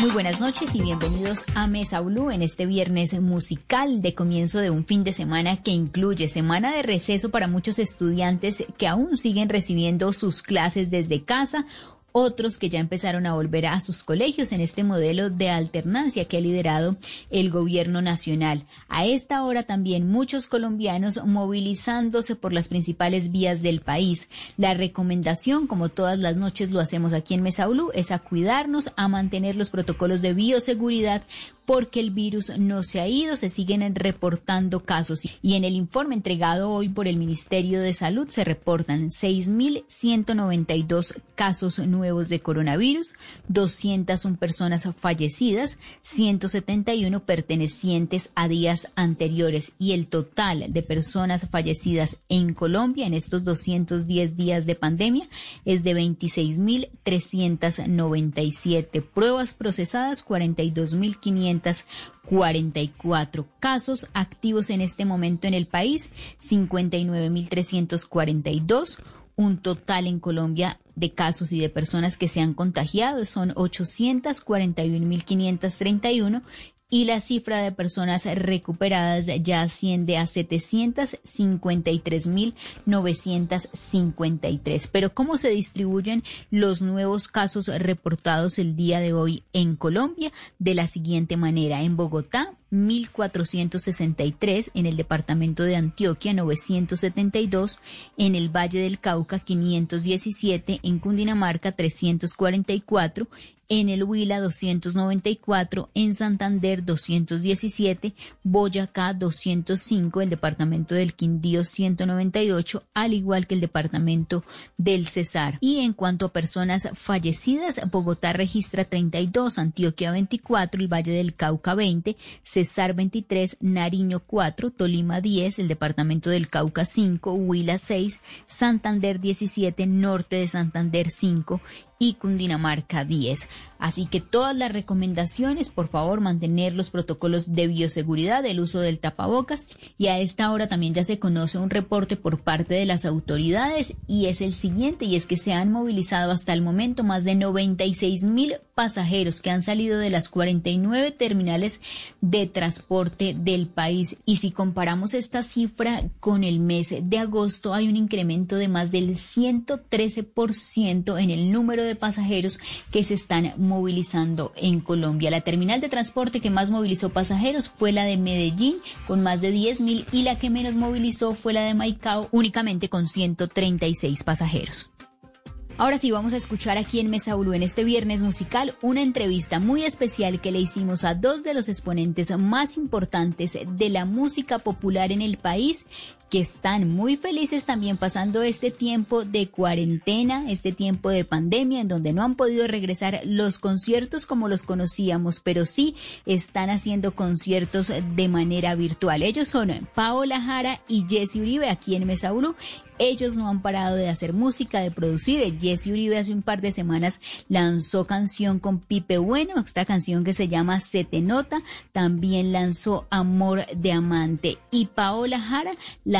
Muy buenas noches y bienvenidos a Mesa Blue en este viernes musical de comienzo de un fin de semana que incluye semana de receso para muchos estudiantes que aún siguen recibiendo sus clases desde casa otros que ya empezaron a volver a sus colegios en este modelo de alternancia que ha liderado el gobierno nacional. A esta hora también muchos colombianos movilizándose por las principales vías del país. La recomendación, como todas las noches lo hacemos aquí en Mesa Blue, es a cuidarnos, a mantener los protocolos de bioseguridad porque el virus no se ha ido, se siguen reportando casos y en el informe entregado hoy por el Ministerio de Salud se reportan 6.192 casos nuevos de coronavirus, 201 personas fallecidas, 171 pertenecientes a días anteriores. Y el total de personas fallecidas en Colombia en estos 210 días de pandemia es de 26.397 pruebas procesadas, 42.500 44 casos activos en este momento en el país, 59.342. Un total en Colombia de casos y de personas que se han contagiado. Son 841.531 y la cifra de personas recuperadas ya asciende a 753.953. Pero ¿cómo se distribuyen los nuevos casos reportados el día de hoy en Colombia? De la siguiente manera, en Bogotá, 1.463, en el departamento de Antioquia 972, en el Valle del Cauca 517, en Cundinamarca 344, en el Huila 294, en Santander 217, Boyacá 205, el departamento del Quindío 198, al igual que el departamento del Cesar. Y en cuanto a personas fallecidas, Bogotá registra 32, Antioquia 24, el Valle del Cauca 20, Cesar 23, Nariño 4, Tolima 10, el departamento del Cauca 5, Huila 6, Santander 17, Norte de Santander 5 y Cundinamarca 10. Así que todas las recomendaciones, por favor, mantener los protocolos de bioseguridad, el uso del tapabocas y a esta hora también ya se conoce un reporte por parte de las autoridades y es el siguiente y es que se han movilizado hasta el momento más de 96 mil pasajeros que han salido de las 49 terminales de transporte del país y si comparamos esta cifra con el mes de agosto hay un incremento de más del 113% en el número de pasajeros que se están movilizando en Colombia. La terminal de transporte que más movilizó pasajeros fue la de Medellín con más de 10 mil y la que menos movilizó fue la de Maicao únicamente con 136 pasajeros. Ahora sí, vamos a escuchar aquí en Mesa en este viernes musical una entrevista muy especial que le hicimos a dos de los exponentes más importantes de la música popular en el país que están muy felices también pasando este tiempo de cuarentena, este tiempo de pandemia en donde no han podido regresar los conciertos como los conocíamos, pero sí están haciendo conciertos de manera virtual. Ellos son Paola Jara y Jesse Uribe aquí en Mesa ellos no han parado de hacer música, de producir. Jesse Uribe hace un par de semanas lanzó canción con Pipe Bueno, esta canción que se llama Se te nota. También lanzó Amor de Amante. Y Paola Jara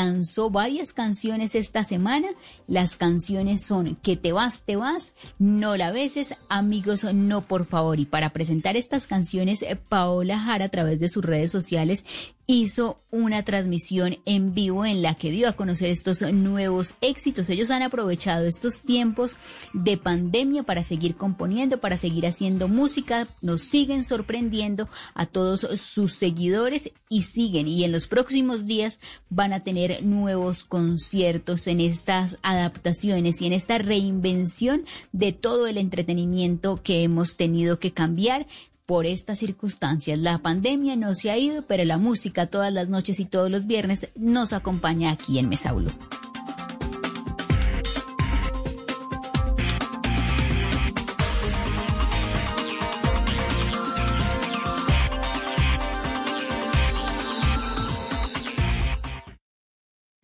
lanzó varias canciones esta semana. Las canciones son Que te vas, te vas, No la beses, Amigos, no por favor. Y para presentar estas canciones, Paola Jara a través de sus redes sociales hizo una transmisión en vivo en la que dio a conocer estos nuevos éxitos. Ellos han aprovechado estos tiempos de pandemia para seguir componiendo, para seguir haciendo música. Nos siguen sorprendiendo a todos sus seguidores y siguen. Y en los próximos días van a tener nuevos conciertos en estas adaptaciones y en esta reinvención de todo el entretenimiento que hemos tenido que cambiar por estas circunstancias. La pandemia no se ha ido, pero la música todas las noches y todos los viernes nos acompaña aquí en Mesa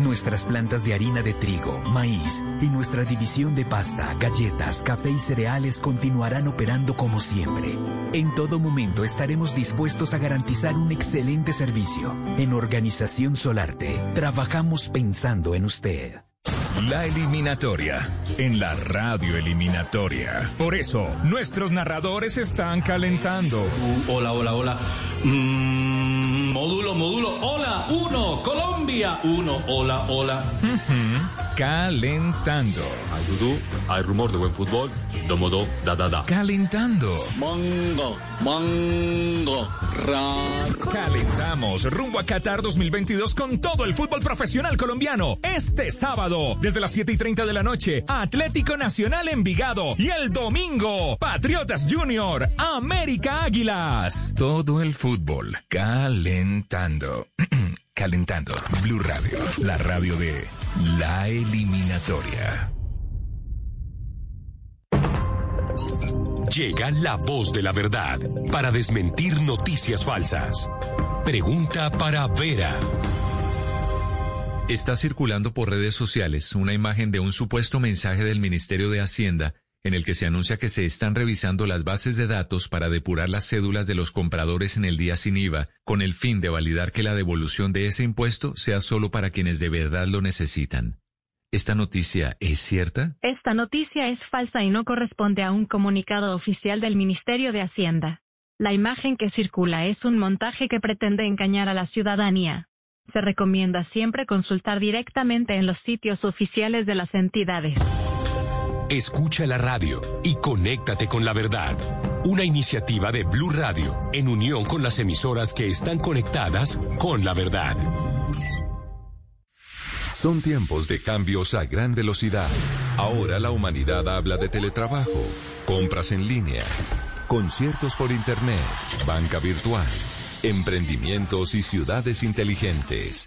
Nuestras plantas de harina de trigo, maíz y nuestra división de pasta, galletas, café y cereales continuarán operando como siempre. En todo momento estaremos dispuestos a garantizar un excelente servicio. En Organización Solarte, trabajamos pensando en usted. La eliminatoria en la radio eliminatoria. Por eso, nuestros narradores están calentando. hola, hola, hola. Mm, módulo, módulo. Hola, uno. Colombia. Uno, hola, hola. Calentando. Hay dudú, hay rumor de buen fútbol. Domodo, da, da, da. Calentando. Mango, mango, Calentamos rumbo a Qatar 2022 con todo el fútbol profesional colombiano. Este sábado, desde las 7 y 30 de la noche, Atlético Nacional Envigado. Y el domingo, Patriotas Junior, América Águilas. Todo el fútbol calentando. calentando. Blue Radio, la radio de la eliminatoria. Llega la voz de la verdad para desmentir noticias falsas. Pregunta para Vera. Está circulando por redes sociales una imagen de un supuesto mensaje del Ministerio de Hacienda en el que se anuncia que se están revisando las bases de datos para depurar las cédulas de los compradores en el día sin IVA, con el fin de validar que la devolución de ese impuesto sea solo para quienes de verdad lo necesitan. ¿Esta noticia es cierta? Esta noticia es falsa y no corresponde a un comunicado oficial del Ministerio de Hacienda. La imagen que circula es un montaje que pretende engañar a la ciudadanía. Se recomienda siempre consultar directamente en los sitios oficiales de las entidades. Escucha la radio y conéctate con la verdad. Una iniciativa de Blue Radio en unión con las emisoras que están conectadas con la verdad. Son tiempos de cambios a gran velocidad. Ahora la humanidad habla de teletrabajo, compras en línea, conciertos por internet, banca virtual, emprendimientos y ciudades inteligentes.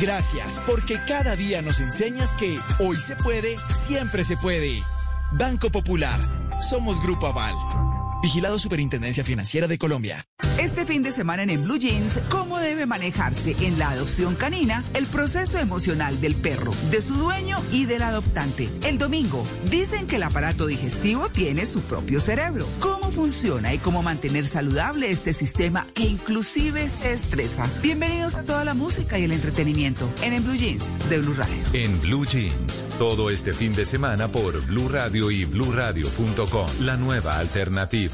Gracias, porque cada día nos enseñas que hoy se puede, siempre se puede. Banco Popular. Somos Grupo Aval. Vigilado Superintendencia Financiera de Colombia. Este fin de semana en, Blue Jeans, ¿cómo debe manejarse en la adopción canina el proceso emocional del perro, de su dueño y del adoptante? El domingo, dicen que el aparato digestivo tiene su propio cerebro. ¿Cómo funciona y cómo mantener saludable este sistema que inclusive se estresa? Bienvenidos a toda la música y el entretenimiento en, en Blue Jeans de Blue Radio. En Blue Jeans, todo este fin de semana por Blue Radio y BlueRadio.com, la nueva alternativa.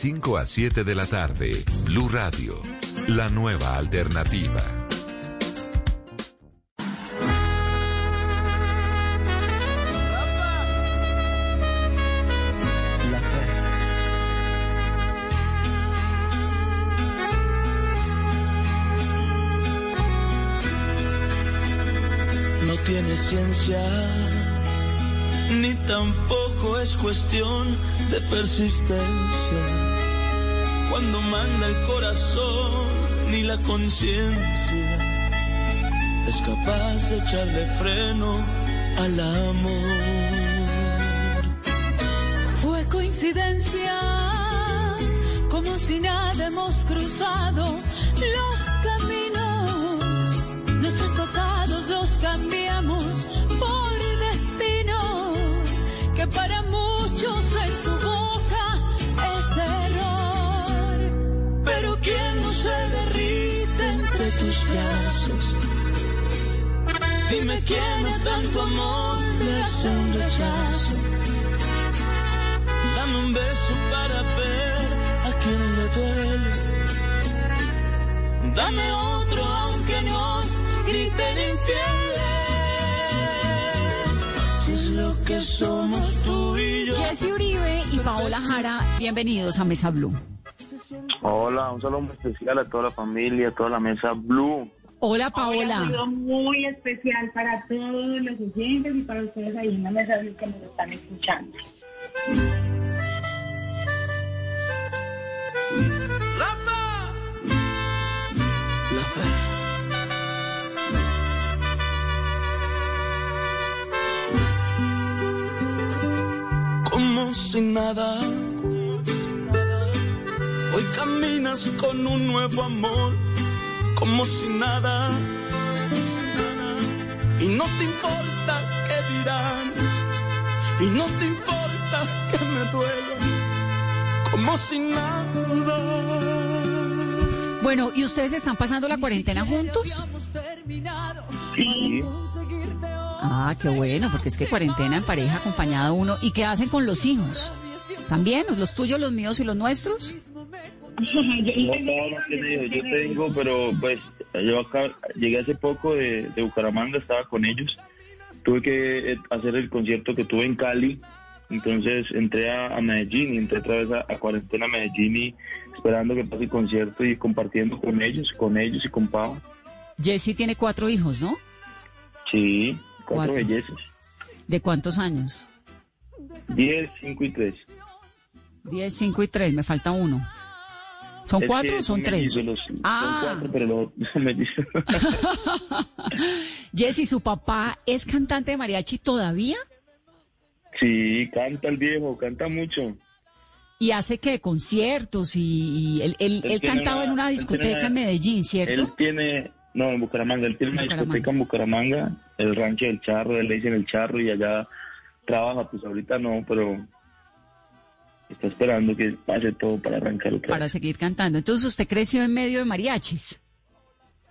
5 a 7 de la tarde. Blue Radio, la nueva alternativa. No tiene ciencia, ni tampoco es cuestión de persistencia. Cuando manda el corazón, ni la conciencia es capaz de echarle freno al amor. Fue coincidencia, como si nada hemos cruzado Dime quién a tanto amor le hace un rechazo. Dame un beso para ver a quien le duele. Dame otro aunque nos griten infieles. Si es lo que somos tú y yo. Jesse Uribe y Paola Jara, bienvenidos a Mesa Blue. Hola, un saludo muy especial a toda la familia, a toda la mesa Blue. Hola Un Paola. saludo muy especial para todos los oyentes y para ustedes ahí en la mesa que nos están escuchando. La fe. Como si nada. Hoy caminas con un nuevo amor, como si nada. Y no te importa qué dirán, y no te importa que me duela, como si nada. Bueno, ¿y ustedes están pasando la cuarentena juntos? Sí, Ah, qué bueno, porque es que cuarentena en pareja acompañada uno. ¿Y qué hacen con los hijos? ¿También? ¿Los tuyos, los míos y los nuestros? no, no, no tiene hijos. Yo tengo, pero pues yo acá llegué hace poco de, de Bucaramanga, estaba con ellos. Tuve que eh, hacer el concierto que tuve en Cali. Entonces entré a, a Medellín y entré otra vez a, a cuarentena a Medellín y esperando que pase el concierto y compartiendo con ellos, con ellos y con Pau. Jessy tiene cuatro hijos, ¿no? Sí, cuatro, Cuatro. bellezas. ¿De cuántos años? Diez, cinco y tres. Diez, cinco y tres, me falta uno. ¿Son Es cuatro o son tres? los- Ah. Son cuatro, pero. Jessy, ¿su papá es cantante de mariachi todavía? sí, canta el viejo, canta mucho. Y hace que conciertos y, y él, él- Él él cantaba una- en una él discoteca una- en Medellín, Él ¿cierto? tiene, no, en Bucaramanga, él tiene una Bucaramanga. discoteca en Bucaramanga, el rancho del charro, él le dicen el charro y allá trabaja, pues ahorita no, pero está esperando que pase todo para arrancar otra Para vez. seguir cantando. Entonces usted creció en medio de mariachis.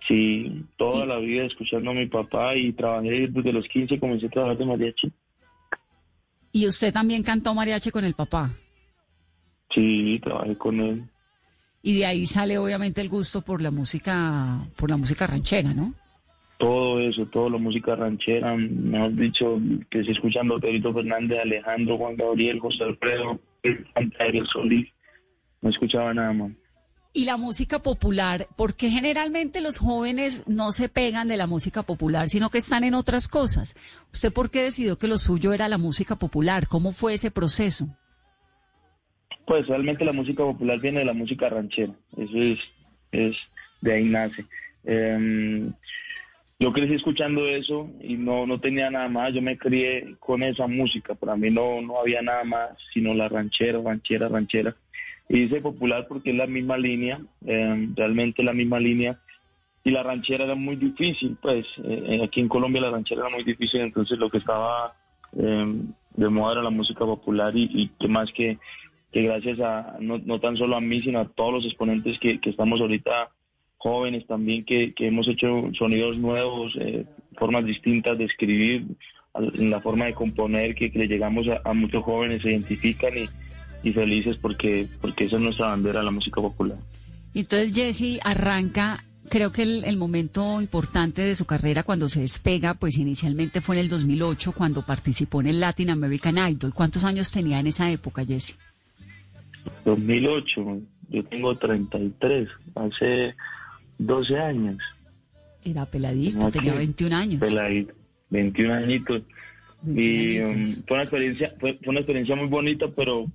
Sí, toda la vida escuchando a mi papá y trabajé desde los 15, comencé a trabajar de mariachi. Y usted también cantó mariachi con el papá. Sí, trabajé con él. Y de ahí sale obviamente el gusto por la música, por la música ranchera, ¿no? todo eso, toda la música ranchera, mejor dicho, que se escuchando Pedrito Fernández, Alejandro, Juan Gabriel, José Alfredo, Ariel Solís, no escuchaba nada más. Y la música popular, porque generalmente los jóvenes no se pegan de la música popular, sino que están en otras cosas. ¿Usted por qué decidió que lo suyo era la música popular? ¿Cómo fue ese proceso? Pues realmente la música popular viene de la música ranchera, eso es, es de ahí nace. Em, yo crecí escuchando eso y no, no tenía nada más, yo me crié con esa música, para mí no, no había nada más sino la ranchera, ranchera, ranchera. Y dice popular porque es la misma línea, em, realmente la misma línea. Y la ranchera era muy difícil, pues eh, aquí en Colombia la ranchera era muy difícil, entonces lo que estaba em, de moda era la música popular y, y que más que, que gracias a, no, no tan solo a mí, sino a todos los exponentes que, que estamos ahorita jóvenes también, que, que hemos hecho sonidos nuevos, eh, formas distintas de escribir, en la forma de componer, que, que le llegamos a, a muchos jóvenes, se identifican y, y felices porque, porque esa es nuestra bandera, la música popular. Entonces Jesse arranca, creo que el, el, momento importante de su carrera cuando se despega, pues inicialmente fue en el 2008 cuando participó en el Latin American Idol. ¿Cuántos años tenía en esa época, Jesse? 2008, yo tengo 33, hace 12 años. Era peladito, tenía 21 años. Peladito, 21 añitos. 21 y um, fue una experiencia, fue, fue, una experiencia muy bonita, pero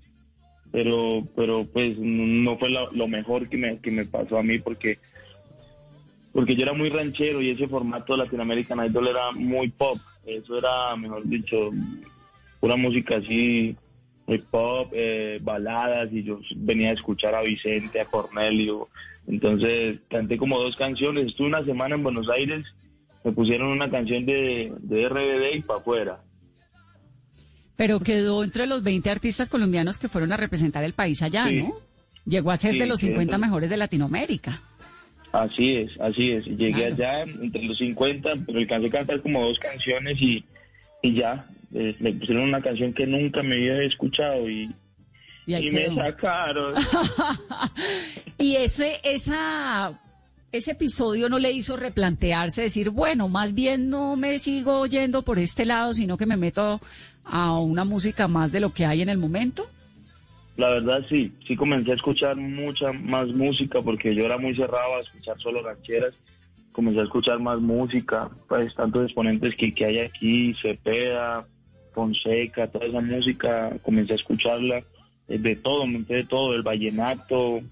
pero pero pues no fue lo, lo, mejor que me, que me pasó a mí porque porque yo era muy ranchero y ese formato de Latinoamerican Idol era muy pop, eso era, mejor dicho, una música así, muy pop, eh, baladas, y yo venía a escuchar a Vicente, a Cornelio, entonces canté como dos canciones, estuve una semana en Buenos Aires, me pusieron una canción de, de RBD y para afuera. Pero quedó entre los 20 artistas colombianos que fueron a representar el país allá, sí. ¿no? Llegó a ser Sí, de los sí, 50 eso. mejores de Latinoamérica. Así es, así es. Llegué Claro. allá entre los 50, pero alcancé a cantar como dos canciones y, y ya. Eh, me pusieron una canción que nunca me había escuchado y, Y me sacaron. Y ese, esa, ese episodio no le hizo replantearse, decir, bueno, más bien no me sigo yendo por este lado, sino que me meto a una música más de lo que hay en el momento. La verdad sí, sí comencé a escuchar mucha más música porque yo era muy cerrado a escuchar solo rancheras. Comencé a escuchar más música, pues tantos exponentes que, que hay aquí, Cepeda, Fonseca, toda esa música, comencé a escucharla, eh, de todo, me enteré de todo, el vallenato.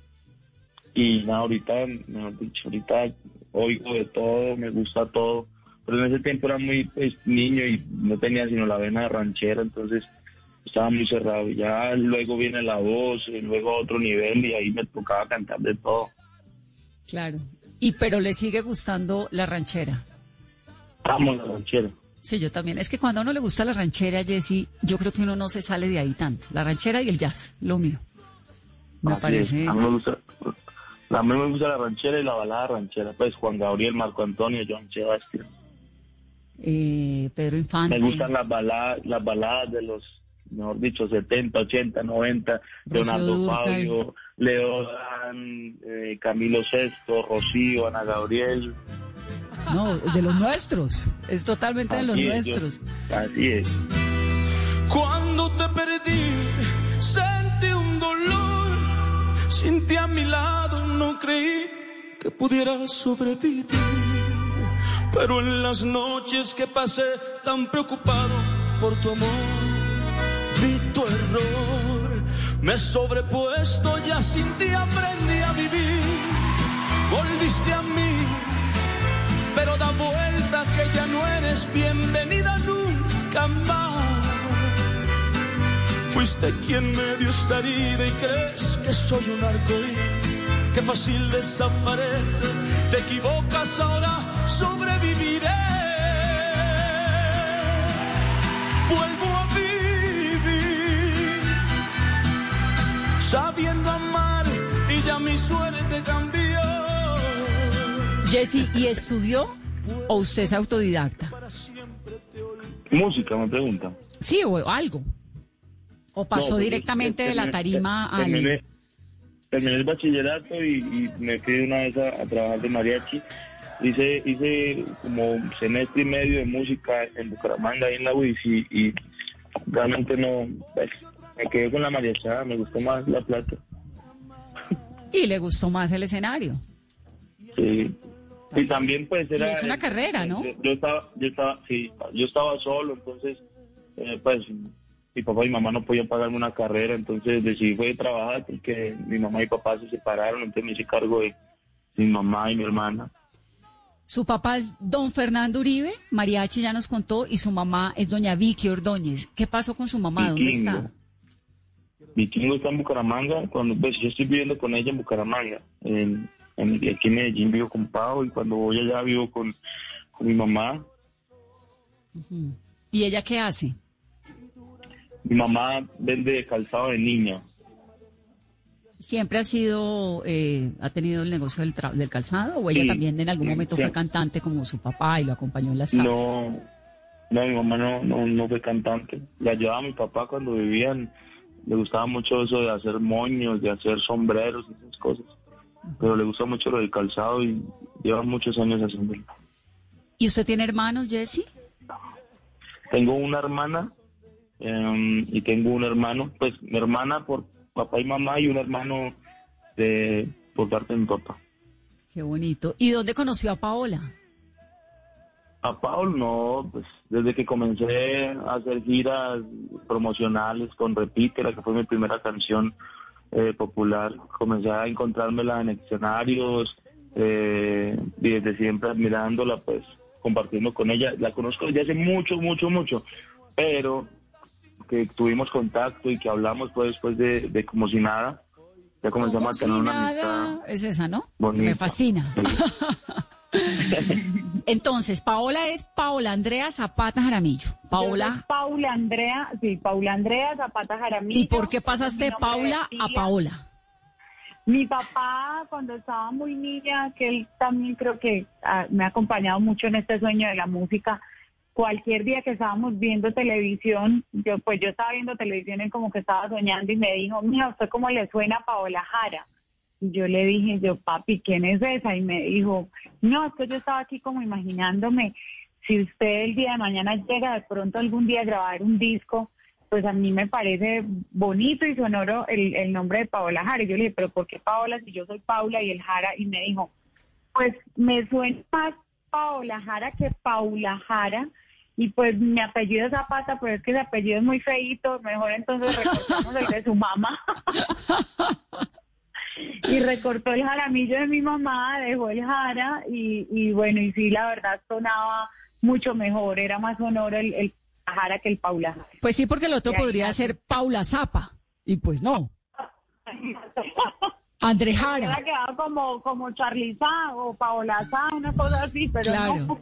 Y nada, ahorita, mejor dicho, ahorita oigo de todo, me gusta todo. Pero en ese tiempo era muy pues, niño y no tenía sino la vena de ranchera, entonces estaba muy cerrado. Y Ya luego viene la voz, y luego a otro nivel y ahí me tocaba cantar de todo. Claro. Y pero le sigue gustando la ranchera. Vamos la ranchera. Sí, yo también. Es que cuando a uno le gusta la ranchera, Jessy, yo creo que uno no se sale de ahí tanto. La ranchera y el jazz, lo mío. Me Así parece. A mí me gusta, a mí me gusta la ranchera y la balada ranchera. Pues Juan Gabriel, Marco Antonio, John Sebastián. Eh, Pedro Infante. Me gustan las baladas, las baladas de los, mejor dicho, 70, 80, 90, Rocío Leonardo. Fabio, Leo Dan, eh, Camilo Sesto, Rocío, Ana Gabriel. No, de los nuestros. Es totalmente de los Así es, yo- nuestros. así es. Cuando te perdí, sentí un dolor. Sin ti a mi lado no creí que pudiera sobrevivir. Pero en las noches que pasé tan preocupado por tu amor, vi tu error. Me sobrepuesto, ya sin ti aprendí a vivir. Volviste a mí, eres bienvenida nunca más. Fuiste quien me dio esta herida y crees que soy un arcoíris, que fácil desaparece. Te equivocas ahora, sobreviviré. Vuelvo a vivir, sabiendo amar y ya mi suerte cambió. Jessy, ¿y estudió o usted es autodidacta? Música, me pregunta. Sí, o algo. ¿O pasó No, pues, directamente de la tarima al...? terminé, terminé el bachillerato y, y me fui una vez a, a trabajar de mariachi. Hice, hice como un semestre y medio de música en Bucaramanga, ahí en la UIS, y, y realmente no, pues, me quedé con la mariachada, me gustó más la plata. Y le gustó más el escenario. Sí. Y también pues era... Y es una carrera, ¿no? Yo, yo estaba, yo estaba, sí, yo estaba solo, entonces, eh, pues, mi papá y mi mamá no podían pagarme una carrera, entonces decidí fue trabajar porque mi mamá y papá se separaron, entonces me hice cargo de mi mamá y mi hermana. Su papá es don Fernando Uribe, Mariachi ya nos contó, y su mamá es doña Vicky Ordóñez. ¿Qué pasó con su mamá? ¿Dónde está? Vikingo está en Bucaramanga, cuando pues yo estoy viviendo con ella en Bucaramanga, en, en- aquí en Medellín vivo con Pau y cuando voy allá vivo con, con mi mamá. ¿Y ella qué hace? Mi mamá vende calzado de niña. ¿Siempre ha sido, eh, ha tenido el negocio del, tra- del calzado o ella Sí, también en algún momento sí. fue cantante como su papá y lo acompañó en las tardes? No, no, mi mamá no, no, no fue cantante. Le ayudaba a mi papá cuando vivían le gustaba mucho eso de hacer moños, de hacer sombreros y esas cosas. Pero le gusta mucho lo del calzado y lleva muchos años haciéndolo. ¿Y usted tiene hermanos, Jesse? Tengo una hermana em, y tengo un hermano, pues mi hermana por papá y mamá y un hermano de por parte de mi papá. Qué bonito. ¿Y dónde conoció a Paola? A Paul no, pues desde que comencé a hacer giras promocionales con Repítela, que fue mi primera canción eh, popular, comencé a encontrármela en escenarios eh, y desde siempre admirándola, pues compartiendo con ella. La conozco desde hace mucho, mucho, mucho, pero que tuvimos contacto y que hablamos pues después de, de como si nada. Ya comenzamos a tener una amistad. Es esa, ¿no? Bonita. Me fascina. Entonces, Paola es Paola Andrea Zapata Jaramillo. Paola. Paula Andrea, sí, Paula Andrea Zapata Jaramillo. ¿Y por qué pasaste de Paula a. Paola? Mi papá, cuando estaba muy niña, que él también creo que ah, me ha acompañado mucho en este sueño de la música, cualquier día que estábamos viendo televisión, yo pues yo estaba viendo televisión y como que estaba soñando y me dijo, mira, ¿usted cómo le suena a Paola Jara? Yo le dije, yo, papi, ¿quién es esa? Y me dijo, no, es que yo estaba aquí como imaginándome, si usted el día de mañana llega de pronto algún día a grabar un disco, pues a mí me parece bonito y sonoro el, el nombre de Paola Jara. Y yo le dije, pero ¿por qué Paola si yo soy Paula y el Jara? Y me dijo, pues me suena más Paola Jara que Paula Jara. Y pues mi apellido es Zapata, pero es que ese apellido es muy feíto. Mejor entonces recortamos el de su mamá. y recortó el jaramillo de mi mamá, dejó el jara y, y bueno, y sí, la verdad sonaba mucho mejor, era más sonoro el, el jara que el Paula Jara. Pues sí, porque el otro podría ser Paula Zapa. Y pues no. André Jara. Hubiera quedado como, como Charliza o Paola Sá, una cosa así, pero Claro. no.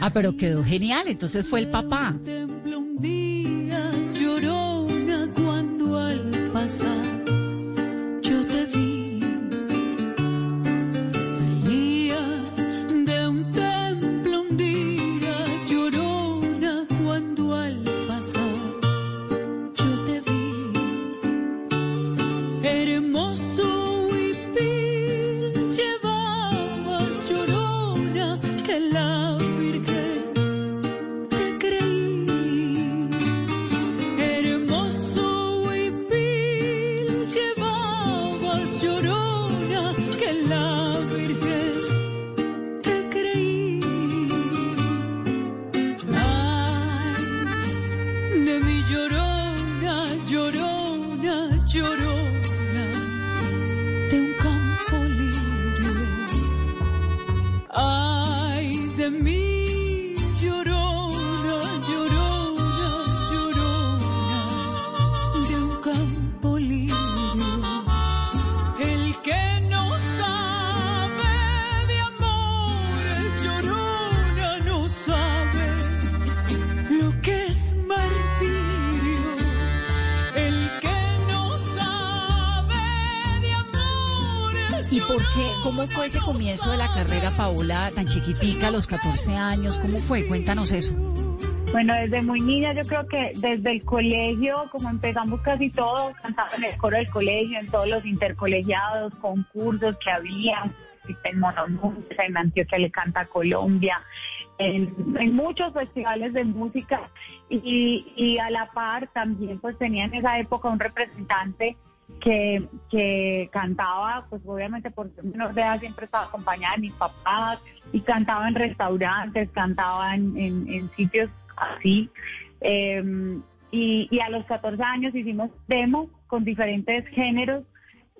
Ah, pero quedó genial. Entonces fue el papá. un día llorona cuando al pasar ¿Y por qué? ¿Cómo fue ese comienzo de la carrera, Paola, tan chiquitica, a los 14 años? ¿Cómo fue? Cuéntanos eso. Bueno, desde muy niña yo creo que desde el colegio, como empezamos casi todos, cantaba en el coro del colegio, en todos los intercolegiados, concursos que había, en Monomundo, en Antioquia le canta Colombia, en, en muchos festivales de música y, y a la par también pues tenía en esa época un representante que, que cantaba, pues obviamente por ser menor siempre estaba acompañada de mis papás y cantaba en restaurantes, cantaba en, en- sitios así. Eh, y, a los 14 años hicimos demo con diferentes géneros.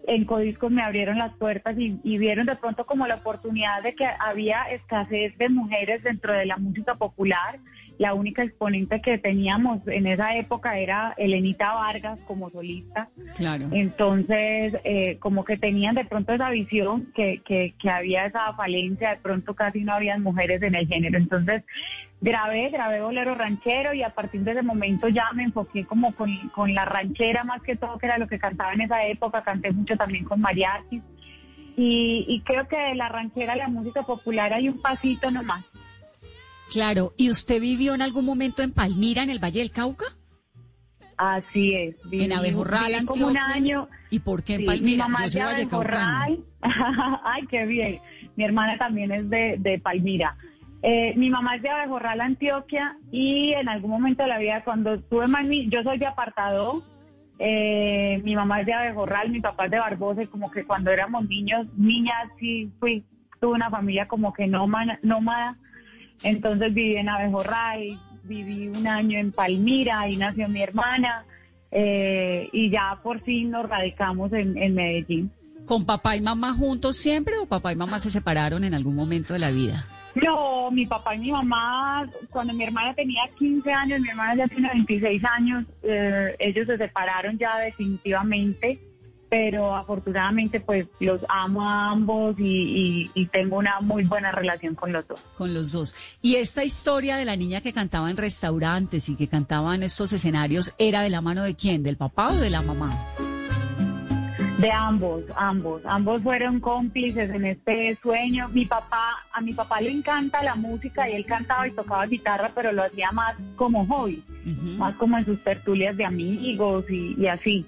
En Codiscos me abrieron las puertas y vieron de pronto como la oportunidad de que había escasez de mujeres dentro de la música popular. La única exponente que teníamos en esa época era Elenita Vargas como solista. Claro. Entonces, eh, como que tenían de pronto esa visión que, que, que había esa falencia, de pronto casi no habían mujeres en el género. Entonces, grabé, grabé bolero ranchero y a partir de ese momento ya me enfoqué como con, con la ranchera más que todo, que era lo que cantaba en esa época. Canté mucho también con mariachis. Y, y creo que de la ranchera a la música popular hay un pasito nomás. Claro. ¿Y usted vivió en algún momento en Palmira, en el Valle del Cauca? Así es. en Abejorral, viví como un año. ¿Y por qué en Sí, Palmira? Mi mamá Yo soy vallecaucana. Ay, qué bien. Mi hermana también es de, de Palmira. Eh, mi mamá es de Abejorral, Antioquia, y en algún momento de la vida, cuando estuve más ni- yo soy de apartado, eh, mi mamá es de Abejorral, mi papá es de Barbosa, y como que cuando éramos niños, niñas, sí fui, tuve una familia como que nómada, nómada. Entonces viví en Abejorral, viví un año en Palmira, ahí nació mi hermana, eh, y ya por fin nos radicamos en, en Medellín. ¿Con papá y mamá juntos siempre o papá y mamá se separaron en algún momento de la vida? No, mi papá y mi mamá, cuando mi hermana tenía 15 años, mi hermana ya tiene 26 años, eh, ellos se separaron ya definitivamente, pero afortunadamente pues los amo a ambos y, y- y tengo una muy buena relación con los dos. Con los dos. ¿Y esta historia de la niña que cantaba en restaurantes y que cantaba en estos escenarios era de la mano de quién? ¿Del papá o de la mamá? De ambos, ambos, ambos fueron cómplices en este sueño. Mi papá, a mi papá le encanta la música y él cantaba y tocaba guitarra, pero lo hacía más como hobby, más como en sus tertulias de amigos y, y así.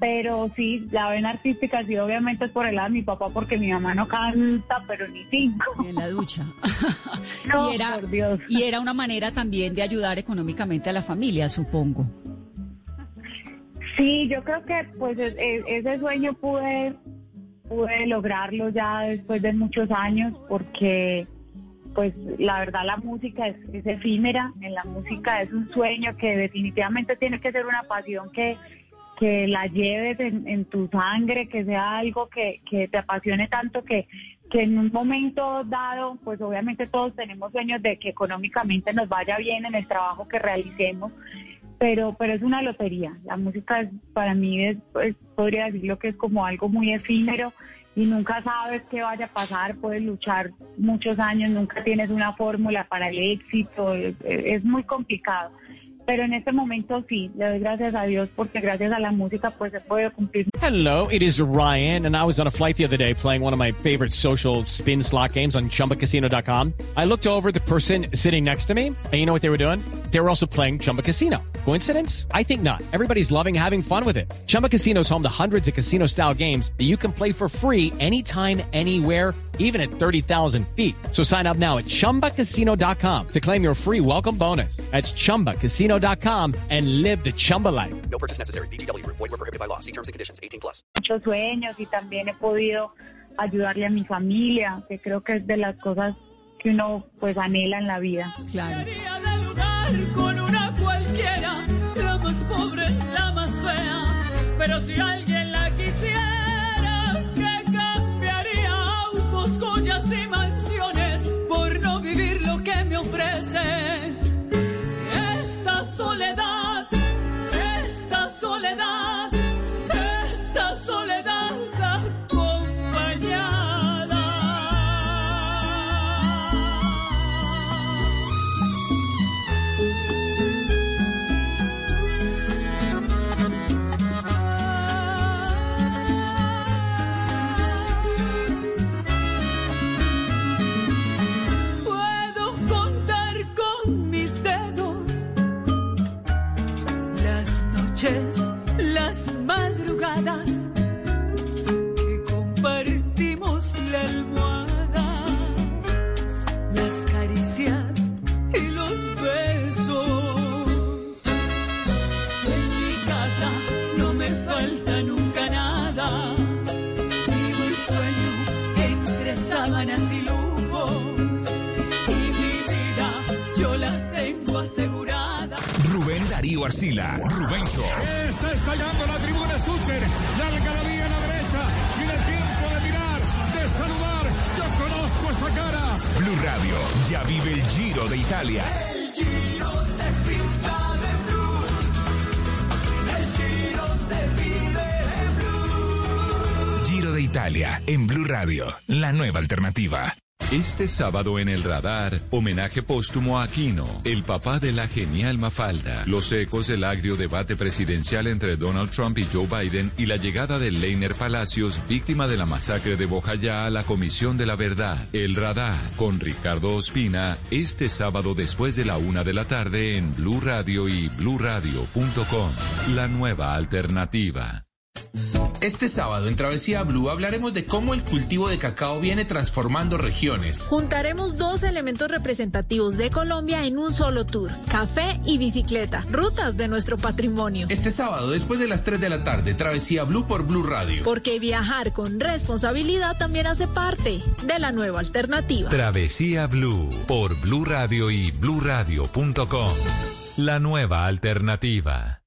Pero sí, la vena artística sí obviamente es por el lado de mi papá porque mi mamá no canta, pero ni cinco. En la ducha. No, y, era, por Dios. y era una manera también de ayudar económicamente a la familia, supongo. Sí, yo creo que pues ese sueño pude, pude lograrlo ya después de muchos años porque pues la verdad la música es, es efímera, en la música es un sueño que definitivamente tiene que ser una pasión que, que la lleves en, tu sangre, que sea algo que, que te apasione tanto que, que en un momento dado, pues obviamente todos tenemos sueños de que económicamente nos vaya bien en el trabajo que realicemos, pero pero es una lotería. La música es, para mí es, pues, podría decirlo que es como algo muy efímero y nunca sabes qué vaya a pasar, puedes luchar muchos años, nunca tienes una fórmula para el éxito, es muy complicado. Pero en este momento sí, le gracias a Dios porque gracias a la música pues se puede cumplir. Hello, it is Ryan, and I was on a flight the other day playing one of my favorite social spin slot games on chumbacasino.com. I looked over the person sitting next to me, and you know what they were doing? They were also playing Chumba Casino. Coincidence? I think not. Everybody's loving having fun with it. Chumba Casino is home to hundreds of casino style games that you can play for free anytime, anywhere, even at 30,000 feet. So sign up now at chumbacasino.com to claim your free welcome bonus. That's chumbacasino.com and live the Chumba life. No purchase necessary. VGW Group. Void were prohibited by law. See terms and conditions. 18 plus. muchos sueños y también he podido ayudarle a mi familia, que creo que es de las cosas que uno pues anhela en la vida. Claro. Con una cualquiera, la más pobre, la más fea. Pero si alguien la quisiera, que cambiaría autos, joyas y mansiones por no vivir lo que me ofrece. Esta soledad, sábanas y lujos. Y mi vida yo la tengo asegurada. Rubén Darío Arcila, Rubencho. Está estallando la tribuna, escuchen. La algarabía a la derecha. Tiene tiempo de mirar, de saludar. Yo conozco esa cara. Blue Radio ya vive el Giro de Italia. El giro se pinta De Italia en Blue Radio, la nueva alternativa. Este sábado en el radar, homenaje póstumo a Aquino, el papá de la genial Mafalda, los ecos del agrio debate presidencial entre Donald Trump y Joe Biden y la llegada de Leiner Palacios, víctima de la masacre de Bojayá a la Comisión de la Verdad. El radar, con Ricardo Ospina, este sábado después de la una de la tarde en Blue Radio y bluradio.com. La nueva alternativa. Este sábado en Travesía Blue hablaremos de cómo el cultivo de cacao viene transformando regiones. Juntaremos dos elementos representativos de Colombia en un solo tour, café y bicicleta, rutas de nuestro patrimonio. Este sábado después de las 3 de la tarde, Travesía Blue por Blue Radio. Porque viajar con responsabilidad también hace parte de la nueva alternativa. Travesía Blue por Blue Radio y bluradio.com. La nueva alternativa.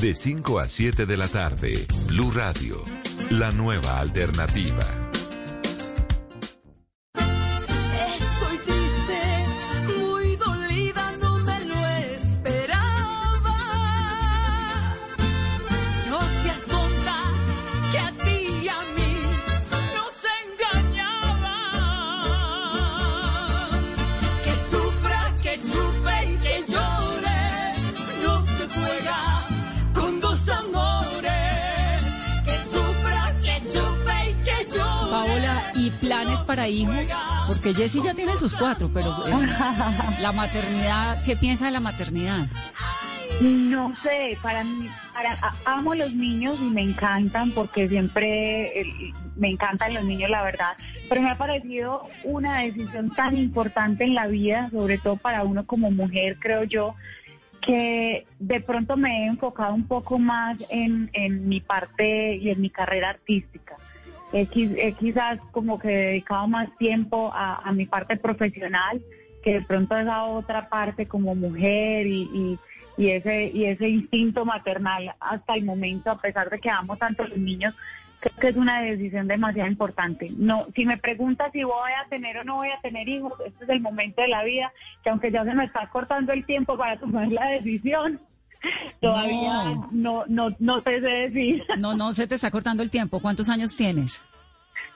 De 5 a 7 de la tarde, Blue Radio, la nueva alternativa. Porque Jessie ya tiene sus cuatro, pero eh, la maternidad, ¿qué piensa de la maternidad? No sé, para mí, para, amo los niños y me encantan porque siempre eh, me encantan los niños, la verdad. Pero me ha parecido una decisión tan importante en la vida, sobre todo para uno como mujer, creo yo, que de pronto me he enfocado un poco más en, en mi parte y en mi carrera artística. He, qui- he quizás como que dedicado más tiempo a, mi parte profesional que de pronto esa otra parte como mujer y, y, ese y ese instinto maternal hasta el momento, a pesar de que amo tanto los niños, creo que es una decisión demasiado importante. No, si me preguntas si voy a tener o no voy a tener hijos, este es el momento de la vida que aunque ya se me está cortando el tiempo para tomar la decisión, todavía no no no te sé decir. No, no, se te está cortando el tiempo. ¿Cuántos años tienes?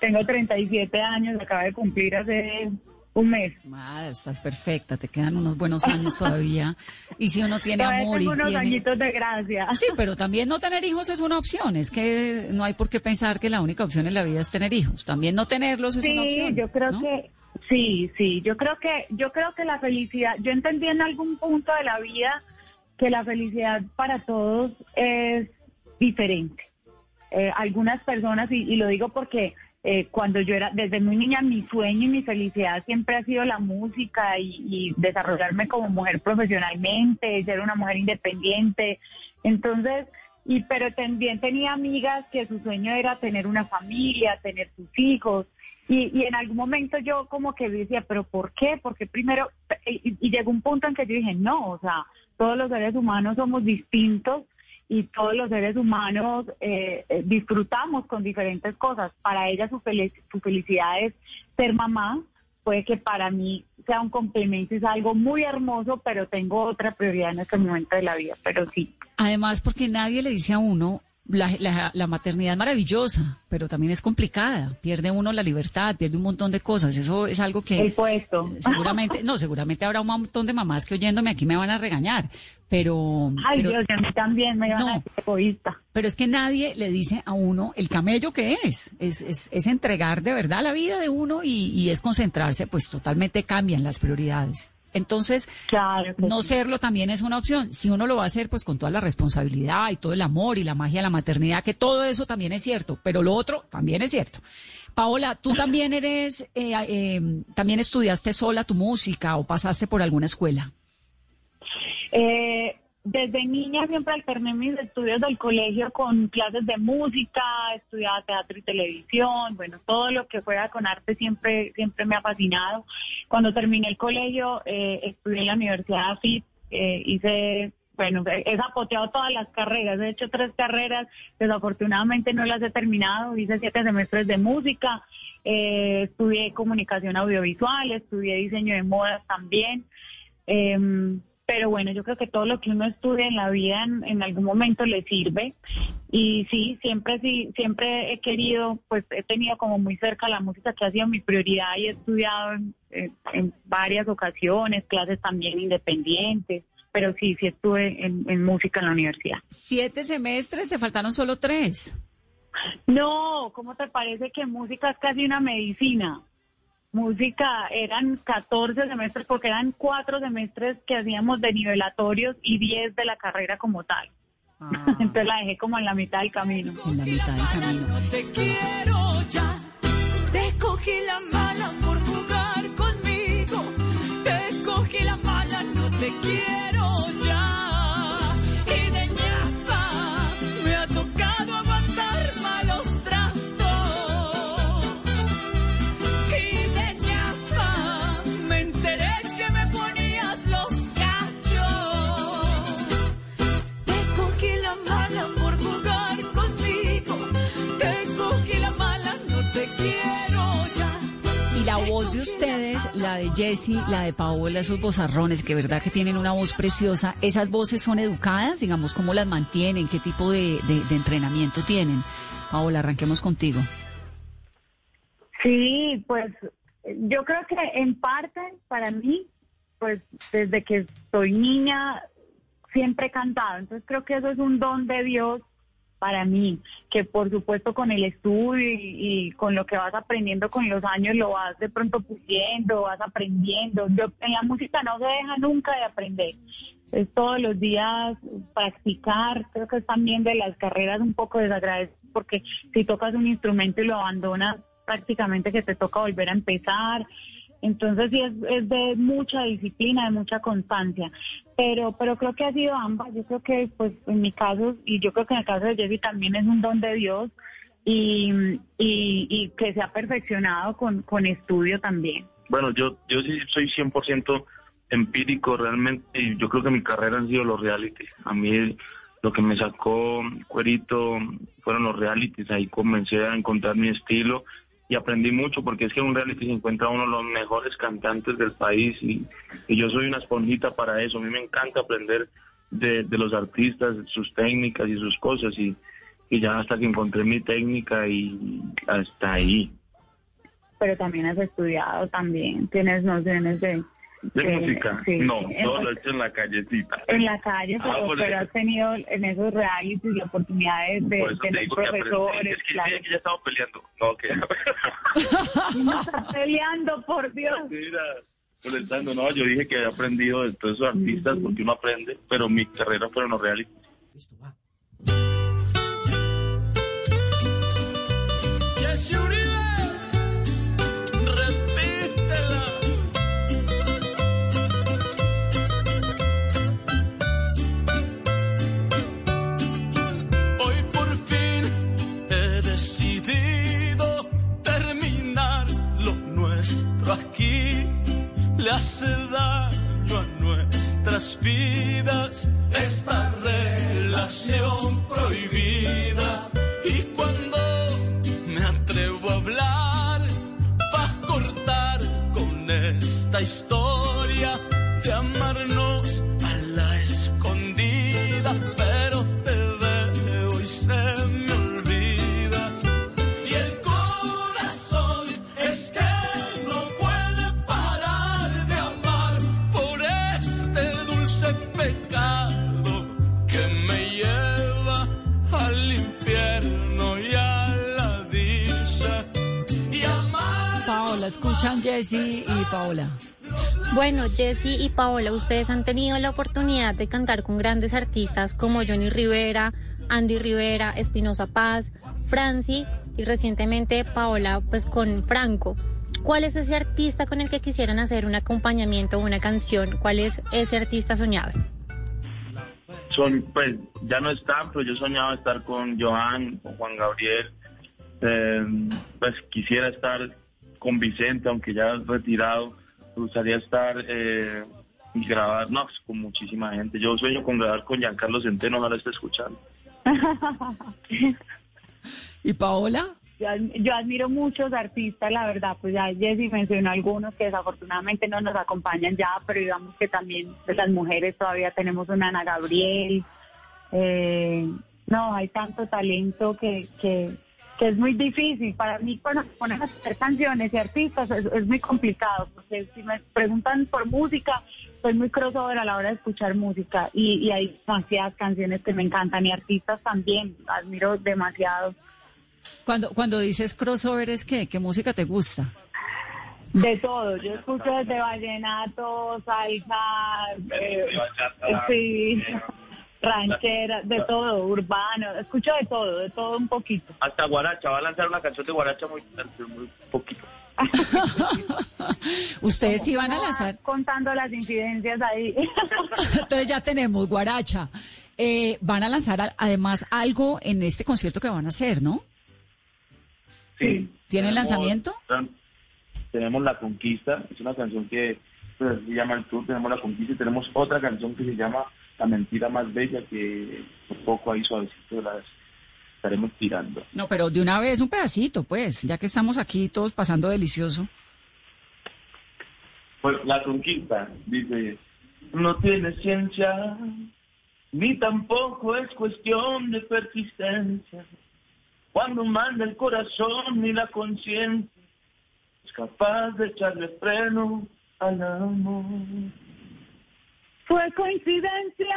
Tengo 37 años, acabo de cumplir hace un mes. Ah, estás perfecta, te quedan unos buenos años todavía. Y si uno tiene Todavía amor y tengo unos tiene... añitos de gracia. Sí, pero también no tener hijos es una opción. Es que no hay por qué pensar que la única opción en la vida es tener hijos. También no tenerlos es sí, una opción. yo creo ¿no? que sí, sí, yo creo que yo creo que la felicidad, yo entendí en algún punto de la vida que la felicidad para todos es diferente. Eh, algunas personas y, y lo digo porque eh, cuando yo era desde muy niña mi sueño y mi felicidad siempre ha sido la música y, y desarrollarme como mujer profesionalmente, ser una mujer independiente. Entonces, y pero también tenía amigas que su sueño era tener una familia, tener sus hijos. Y, y en algún momento yo como que decía, pero ¿por qué? Porque primero, y, y llegó un punto en que yo dije, no, o sea, todos los seres humanos somos distintos y todos los seres humanos eh, eh, disfrutamos con diferentes cosas. Para ella su, fel- su felicidad es ser mamá, puede que para mí sea un complemento, es algo muy hermoso, pero tengo otra prioridad en este momento de la vida, pero sí. Además, porque nadie le dice a uno, la, la- la maternidad es maravillosa, pero también es complicada. Pierde uno la libertad, pierde un montón de cosas. Eso es algo que... El puesto. Seguramente, no, seguramente habrá un montón de mamás que oyéndome aquí me van a regañar, pero... Ay, pero- Dios, a mí también me van a decir egoísta. Pero es que nadie le dice a uno el camello que es. Es, es, es entregar de verdad la vida de uno y, y es concentrarse, pues totalmente cambian las prioridades. Entonces, no serlo también es una opción. Si uno lo va a hacer, pues con toda la responsabilidad y todo el amor y la magia de la maternidad, que todo eso también es cierto, pero lo otro también es cierto. Paola, tú también eres, eh, eh, también estudiaste sola tu música o pasaste por alguna escuela. Eh, desde niña siempre alterné mis estudios del colegio con clases de música, estudiaba teatro y televisión, bueno, todo lo que fuera con arte siempre, siempre me ha fascinado. Cuando terminé el colegio, eh, estudié en la Universidad de AFIT, eh, hice, bueno, he zapoteado todas las carreras, he hecho tres carreras, desafortunadamente no las he terminado, hice siete semestres de música, eh, estudié comunicación audiovisual, estudié diseño de modas también. Em, pero bueno, yo creo que todo lo que uno estudia en la vida en, en algún momento le sirve. Y sí, siempre sí, siempre he querido, pues he tenido como muy cerca la música que ha sido mi prioridad y he estudiado en, en- en varias ocasiones, clases también independientes, pero sí, sí estuve en, en música en la universidad. Siete semestres, se faltaron solo tres. No, ¿cómo te parece que música es casi una medicina? Música eran 14 semestres porque eran cuatro semestres que hacíamos de nivelatorios y 10 de la carrera como tal. Entonces la dejé como en la mitad del camino. En la mitad del camino. te quiero ya. Te cogí la mala la voz de ustedes, la de Jessie, la de Paola, esos vozarrones, que verdad que tienen una voz preciosa, ¿esas voces son educadas? Digamos, ¿cómo las mantienen? ¿Qué tipo de, de- de entrenamiento tienen? Paola, arranquemos contigo. Sí, pues yo creo que en parte para mí, pues desde que soy niña siempre he cantado, entonces creo que eso es un don de Dios para mí, que por supuesto con el estudio y, con lo que vas aprendiendo con los años lo vas de pronto puliendo, vas aprendiendo. Yo en la música no se deja nunca de aprender. Es todos los días practicar, creo que es también de las carreras un poco desagradecido porque si tocas un instrumento y lo abandonas, prácticamente que te toca volver a empezar. Entonces sí es, es de mucha disciplina, de mucha constancia. Pero, pero creo que ha sido ambas. Yo creo que pues en mi caso, y yo creo que en el caso de Jessy también es un don de Dios y, y, que se ha perfeccionado con, con estudio también. Bueno, yo, yo sí soy 100% empírico realmente y yo creo que mi carrera han sido los realities. A mí lo que me sacó cuerito fueron los realities. Ahí comencé a encontrar mi estilo y aprendí mucho porque es que en un reality se encuentra uno de los mejores cantantes del país y, yo soy una esponjita para eso. A mí me encanta aprender de, de los artistas, sus técnicas y sus cosas y, y ya hasta que encontré mi técnica y hasta ahí. Pero también has estudiado, también tienes nociones de... ¿De de- música? sí, no, en- todo lo he hecho en la callecita. En la calle, Ah, pero, por pero has tenido en esos realities la oportunidad de, eso te tener digo que profesores, Es que, claro. sí, que ya estamos peleando. No, que no estás peleando, por Dios. Mira, molestando. No, yo dije que había aprendido de todos esos artistas porque uno aprende, pero mi carrera fueron los reality. Jessy Uribe, repítela. Hace daño a nuestras vidas. Esta relación Jessie y Paola. Bueno, Jessy y Paola, ustedes han tenido la oportunidad de cantar con grandes artistas como Johnny Rivera, Andy Rivera, Espinosa Paz, Franci y recientemente Paola pues con Franco. ¿Cuál es ese artista con el que quisieran hacer un acompañamiento o una canción? ¿Cuál es ese artista soñado? son, pues ya no están, pero yo soñaba estar con Joan, con Juan Gabriel. Eh, pues quisiera estar con Vicente, aunque ya retirado. Me gustaría estar eh, y grabar, no, pues, con muchísima gente. Yo sueño con grabar con Giancarlo Centeno, ojalá esté escuchando. ¿Y Paola? Yo, yo admiro muchos artistas, la verdad, pues ya Jessy mencionó algunos que desafortunadamente no nos acompañan ya, pero digamos que también de las mujeres todavía tenemos una Ana Gabriel. Eh, no, hay tanto talento que, que, que es muy difícil. Para mí, cuando me ponen a hacer canciones y artistas, es, es muy complicado, porque si me preguntan por música, soy muy crossover a la hora de escuchar música y, y hay demasiadas canciones que me encantan y artistas también, admiro demasiado. Cuando, cuando dices crossover, ¿es qué? ¿Qué música te gusta? De todo, yo escucho desde vallenato, salsa, eh, sí, ranchera, de todo, urbano, escucho de todo, de todo un poquito. Hasta Guaracha, va a lanzar una canción de Guaracha muy, muy poquito. Ustedes sí van a lanzar. Contando las incidencias ahí. Entonces ya tenemos Guaracha. Eh, van a lanzar además algo en este concierto que van a hacer, ¿no? Sí. ¿Tienen Tenemos- lanzamiento? Tenemos La Conquista, es una canción que pues, se llama el tour, tenemos La Conquista y tenemos otra canción que se llama La Mentira Más Bella, que un poco ahí suavecito las estaremos tirando. No, pero de una vez un pedacito, pues, ya que estamos aquí todos pasando delicioso. Pues La Conquista dice, no tiene ciencia, ni tampoco es cuestión de persistencia. Cuando manda el corazón ni la conciencia, es capaz de echarle freno al amor. Fue coincidencia,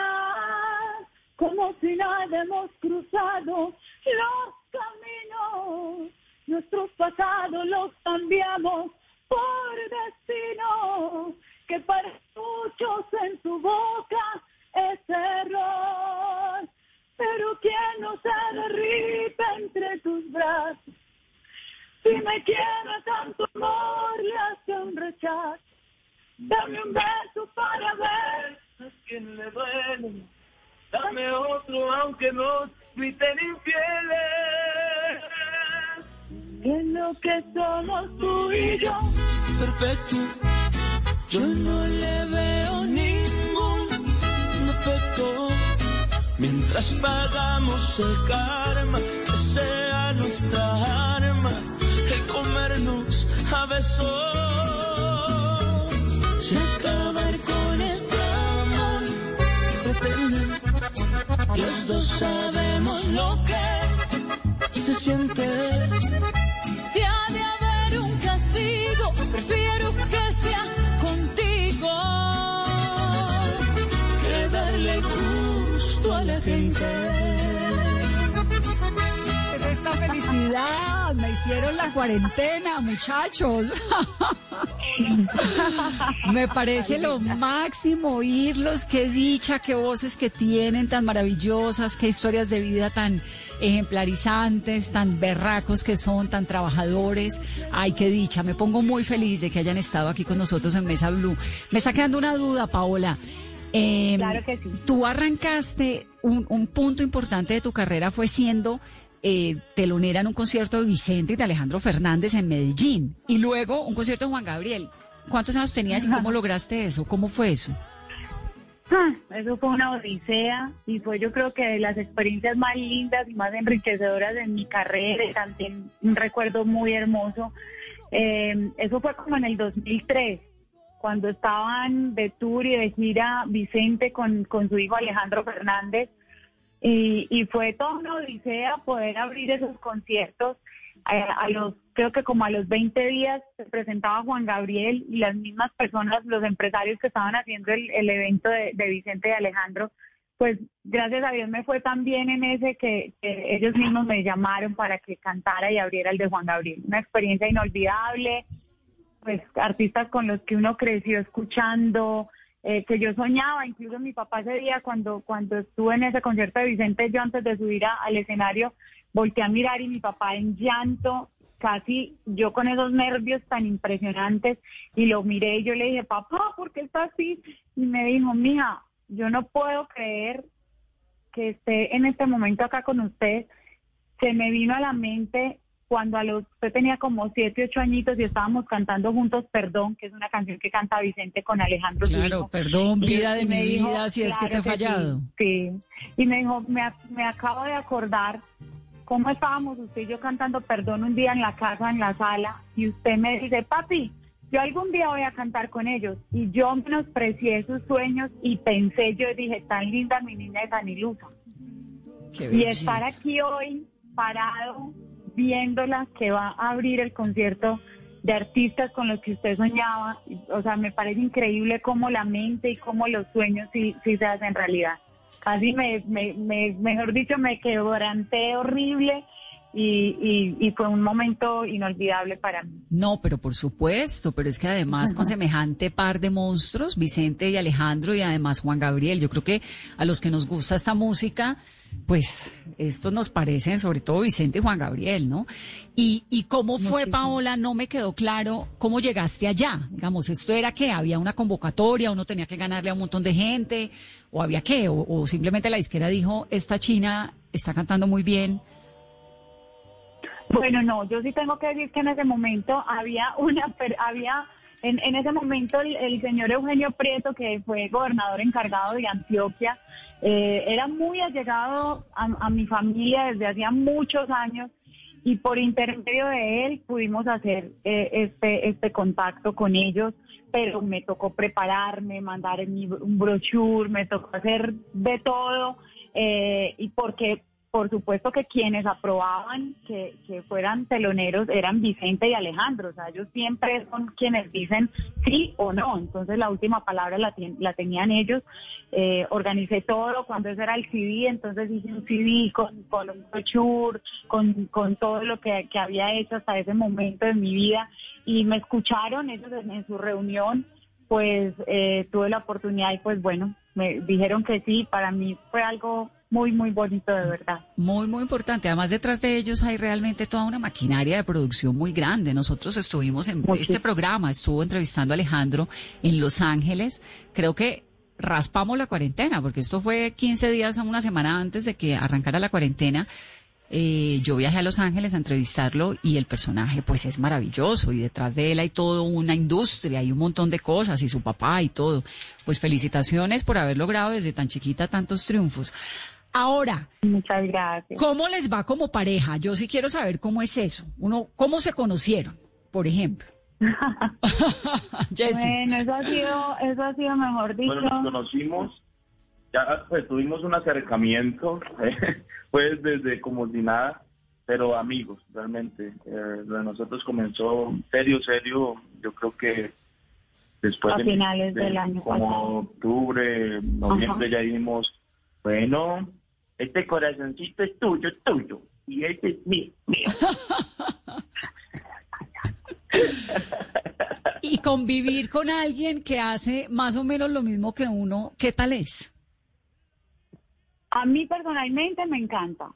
como si nada hemos cruzado los caminos. Nuestros pasados los cambiamos por destino, que para muchos en su boca es error. Pero quien no se derrite entre tus brazos, si me quiere tanto amor, le hace un rechazo. Dame un beso para ver a quien le duele. Dame otro aunque nos griten infieles. en lo que somos tú y yo. perfecto. Yo no le veo ningún defecto. Mientras pagamos el karma, que sea nuestra arma, el comernos a besos. Los dos sabemos lo que se siente. Si ha de haber un castigo, prefiero que sea contigo. que darle gusto a la gente. Felicidad, me hicieron la cuarentena, muchachos. me parece lo máximo oírlos, qué dicha, qué voces que tienen tan maravillosas, qué historias de vida tan ejemplarizantes, tan berracos que son, tan trabajadores. Ay, qué dicha, me pongo muy feliz de que hayan estado aquí con nosotros en Mesa Blue. Me está quedando una duda, Paola. Eh, Claro que sí. Tú arrancaste, un, un punto importante de tu carrera fue siendo eh, telonera en un concierto de Vicente y de Alejandro Fernández en Medellín. Y luego un concierto de Juan Gabriel. ¿Cuántos años tenías y cómo lograste eso? ¿Cómo fue eso? Ah, Eso fue una odisea y fue yo creo que de las experiencias más lindas y más enriquecedoras de mi carrera, también un recuerdo muy hermoso. Eh, eso fue como en el 2003, cuando estaban de tour y de gira Vicente con, con su hijo Alejandro Fernández y, y fue toda una odisea poder abrir esos conciertos. Eh, a los creo que como a los 20 días se presentaba Juan Gabriel y las mismas personas, los empresarios que estaban haciendo el, el evento de, Vicente y Alejandro, pues gracias a Dios me fue tan bien en ese que ellos mismos me llamaron para que cantara y abriera el de Juan Gabriel. Una experiencia inolvidable, pues artistas con los que uno creció escuchando, eh, que yo soñaba, incluso mi papá ese día cuando, cuando estuve en ese concierto de Vicente, yo antes de subir a- al escenario, volteé a mirar y mi papá en llanto, casi yo con esos nervios tan impresionantes, y lo miré y yo le dije, papá, ¿por qué está así? Y me dijo, mija, yo no puedo creer que esté en este momento acá con usted, se me vino a la mente cuando a los, usted tenía como siete, ocho añitos y estábamos cantando juntos Perdón, que es una canción que canta Vicente con Alejandro. Claro, perdón, vida de mi dijo, vida, si es que te he claro sí, fallado. Sí, y me dijo, me, ac- me acabo de acordar cómo estábamos usted y yo cantando Perdón un día en la casa, en la sala, y usted me dice, papi, yo algún día voy a cantar con ellos. Y yo menosprecié sus sueños y pensé, yo dije, tan linda mi niña de San Ilusa. Y estar aquí hoy parado, viéndola que va a abrir el concierto de artistas con los que usted soñaba, o sea, me parece increíble cómo la mente y cómo los sueños sí, sí se hacen realidad. Casi me, me, me- mejor dicho, me quebranté horrible y, y, y fue un momento inolvidable para mí. No, pero por supuesto, pero es que además con semejante par de monstruos, Vicente y Alejandro y además Juan Gabriel, yo creo que a los que nos gusta esta música, pues estos nos parecen, sobre todo Vicente y Juan Gabriel, ¿no? Y, y cómo fue, Paola, no me quedó claro cómo llegaste allá. Digamos, esto era que había una convocatoria, uno tenía que ganarle a un montón de gente, o había qué, o, o simplemente la izquierda dijo, esta china está cantando muy bien. Bueno, no, yo sí tengo que decir que en ese momento había una, había, en, en ese momento el, señor Eugenio Prieto, que fue gobernador encargado de Antioquia, eh, era muy allegado a, a mi familia desde hacía muchos años y por intermedio de él pudimos hacer eh, este, este contacto con ellos, pero me tocó prepararme, mandar mi- un brochure, me tocó hacer de todo, eh, y porque por supuesto que quienes aprobaban que, que fueran teloneros eran Vicente y Alejandro, o sea, ellos siempre son quienes dicen sí o no, entonces la última palabra la, la tenían ellos, Eh, organicé todo, cuando ese era el CD, entonces hice un CD con, un brochure, con, con todo lo que, que había hecho hasta ese momento de mi vida, y me escucharon ellos en, en su reunión, pues eh, tuve la oportunidad y pues bueno, me dijeron que sí, para mí fue algo muy, muy bonito de verdad. Muy, muy importante. Además, detrás de ellos hay realmente toda una maquinaria de producción muy grande. Nosotros estuvimos en este programa, estuvo entrevistando a Alejandro en Los Ángeles. Creo que raspamos la cuarentena, porque esto fue 15 días a una semana antes de que arrancara la cuarentena. Eh, yo viajé a Los Ángeles a entrevistarlo y el personaje pues es maravilloso y detrás de él hay toda una industria y un montón de cosas y su papá y todo. Pues felicitaciones por haber logrado desde tan chiquita tantos triunfos. Ahora, muchas gracias. ¿Cómo les va como pareja? Yo sí quiero saber cómo es eso. Uno, ¿cómo se conocieron, por ejemplo? Bueno, eso ha sido, eso ha sido mejor dicho. Bueno, nos conocimos, ya pues tuvimos un acercamiento, pues desde como si nada, pero amigos, realmente. Eh, lo de nosotros comenzó serio, serio, yo creo que después A de, finales de del año como pasado. octubre, noviembre ya dijimos, bueno, este corazoncito es tuyo, tuyo, y este es mío, mío. Y convivir con alguien que hace más o menos lo mismo que uno, ¿qué tal es? A mí personalmente me encanta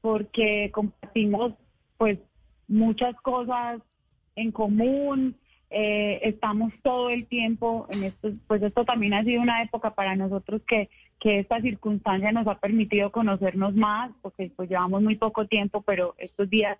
porque compartimos pues muchas cosas en común, eh, estamos todo el tiempo en esto, pues esto también ha sido una época para nosotros que, que esta circunstancia nos ha permitido conocernos más, porque pues llevamos muy poco tiempo, pero estos días,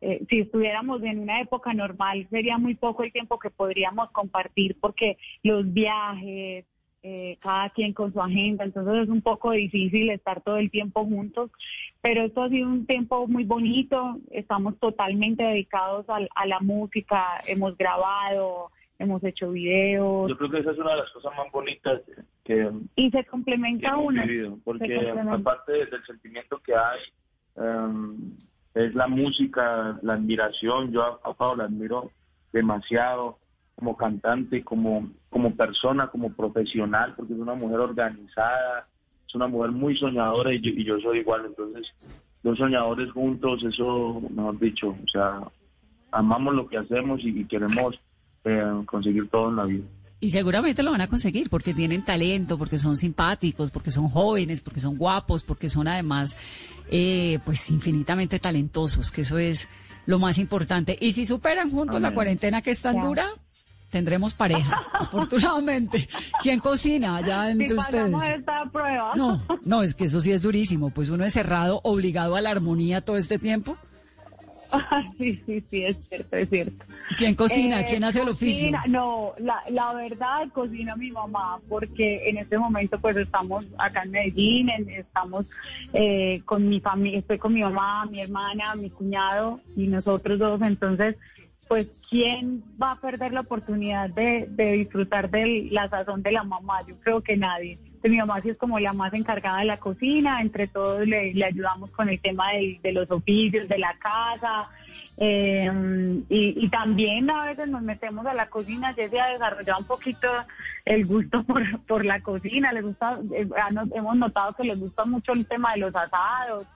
eh, si estuviéramos en una época normal, sería muy poco el tiempo que podríamos compartir porque los viajes, eh, cada quien con su agenda, entonces es un poco difícil estar todo el tiempo juntos, pero esto ha sido un tiempo muy bonito, estamos totalmente dedicados al- a, la música, hemos grabado, hemos hecho videos. Yo creo que esa es una de las cosas más bonitas que, y se complementa Se porque aparte del sentimiento que hay, em, es la música, la admiración, yo a, a Pablo la admiro demasiado como cantante, como, como persona, como profesional, porque es una mujer organizada, es una mujer muy soñadora y yo, y yo soy igual, entonces dos soñadores juntos, eso, mejor dicho, o sea, amamos lo que hacemos y, y queremos eh, conseguir todo en la vida. Y seguramente lo van a conseguir porque tienen talento, porque son simpáticos, porque son jóvenes, porque son guapos, porque son además, eh, pues, infinitamente talentosos, que eso es lo más importante. Y si superan juntos la cuarentena que es tan Ya. dura, Tendremos pareja, afortunadamente. ¿Quién cocina allá entre Si ustedes? pasamos esta prueba. No, no, es que eso sí es durísimo. Pues uno encerrado, obligado a la armonía todo este tiempo. sí, sí, sí, es cierto, es cierto. ¿Quién cocina? Eh, ¿Quién hace el oficio? cocina- No, la, la verdad cocina mi mamá, porque en este momento pues estamos acá en Medellín, en- estamos eh, con mi familia, estoy con mi mamá, mi hermana, mi cuñado y nosotros dos, entonces pues quién va a perder la oportunidad de, de disfrutar de la sazón de la mamá, yo creo que nadie. Entonces, mi mamá sí es como la más encargada de la cocina, entre todos le, le ayudamos con el tema de, de los oficios, de la casa, eh, y, y también a veces nos metemos a la cocina, Jessie ha desarrollado un poquito el gusto por, por la cocina, le gusta, eh, hemos notado que les gusta mucho el tema de los asados,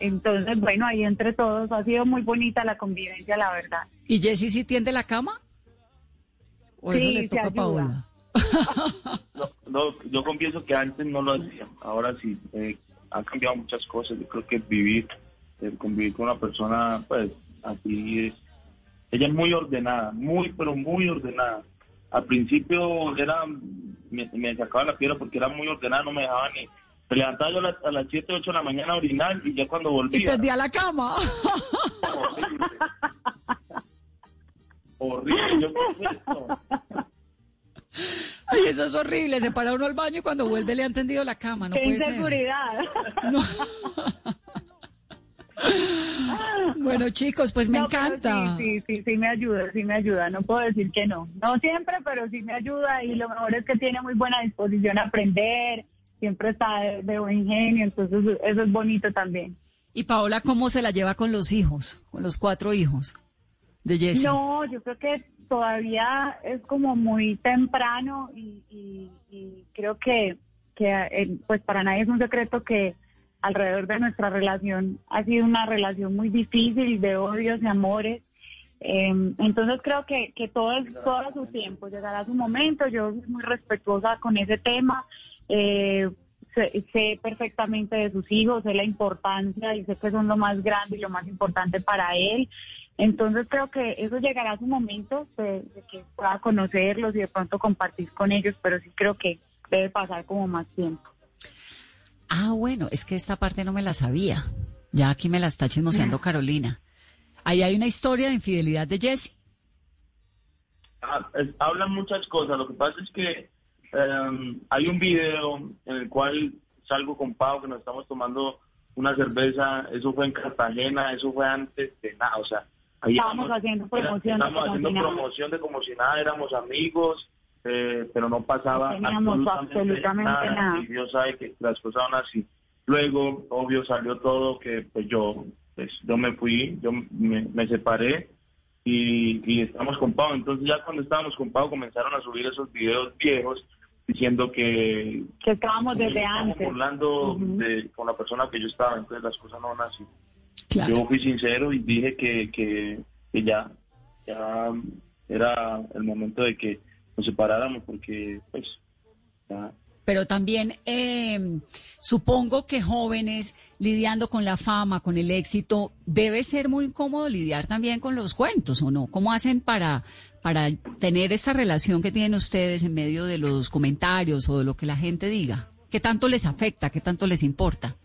entonces bueno, ahí entre todos ha sido muy bonita la convivencia, la verdad. ¿Y Jessy sí tiende la cama? ¿O eso le toca a. Paola? No, yo confieso que antes no lo hacía, ahora sí. Eh, han cambiado muchas cosas. Yo creo que vivir, eh, convivir con una persona, pues así es. Ella es muy ordenada, muy, pero muy ordenada. Al principio era, me, me sacaba la piedra porque era muy ordenada, no me dejaba ni. Me levantaba yo a las, a las 7, 8 de la mañana a orinar y ya cuando Y volvía. tendía la cama. Horrible. Yo, ¿qué es esto? Ay, eso es horrible. Se para uno al baño y cuando vuelve le han tendido la cama. No ¡Qué puede ser. inseguridad! Bueno, chicos, pues me No, encanta. Sí, sí, sí, sí me ayuda, sí me ayuda. No puedo decir que no. No siempre, pero sí me ayuda. Y lo mejor es que tiene muy buena disposición a aprender. Siempre está de, de buen genio. Entonces, eso es bonito también. Y Paola, ¿cómo se la lleva con los hijos? Con los cuatro hijos de Jessy. No, yo creo que todavía es como muy temprano y, creo que, eh, pues para nadie es un secreto que alrededor de nuestra relación ha sido una relación muy difícil de odios y amores. Eh, entonces creo que, que todo es todo su tiempo, llegará su momento, yo soy muy respetuosa con ese tema, eh, sé perfectamente de sus hijos, sé la importancia y sé que son lo más grande y lo más importante para él. Entonces creo que eso llegará a su momento de, de que pueda conocerlos y de pronto compartir con ellos, pero sí creo que debe pasar como más tiempo. Ah, bueno, es que esta parte no me la sabía. Ya aquí me la está chismoseando Carolina. Ahí hay una historia de infidelidad de Jessy. Ah, hablan muchas cosas. Lo que pasa es que em, hay un video en el cual salgo con Pau que nos estamos tomando una cerveza. Eso fue en Cartagena, eso fue antes de nada. O sea, Estábamos haciendo promoción de Estábamos como haciendo promoción de como si nada, éramos amigos, eh, pero no pasaba No absolutamente nada. Y Dios sabe que las cosas son así. Luego, obvio, salió todo que pues yo, pues, yo me fui, yo me, me separé y, y estamos con Pau. Entonces ya cuando estábamos con Pau comenzaron a subir esos videos viejos diciendo que Que estábamos desde estábamos antes. burlando de, con la persona que yo estaba, entonces las cosas no van así. Claro. Yo fui sincero y dije que, que, que ya, ya era el momento de que nos separáramos porque pues ya Pero también eh, supongo que jóvenes lidiando con la fama, con el éxito, debe ser muy incómodo lidiar también con los cuentos, ¿o no? ¿Cómo hacen para, para tener esta relación que tienen ustedes en medio de los comentarios o de lo que la gente diga? ¿Qué tanto les afecta? ¿Qué tanto les importa?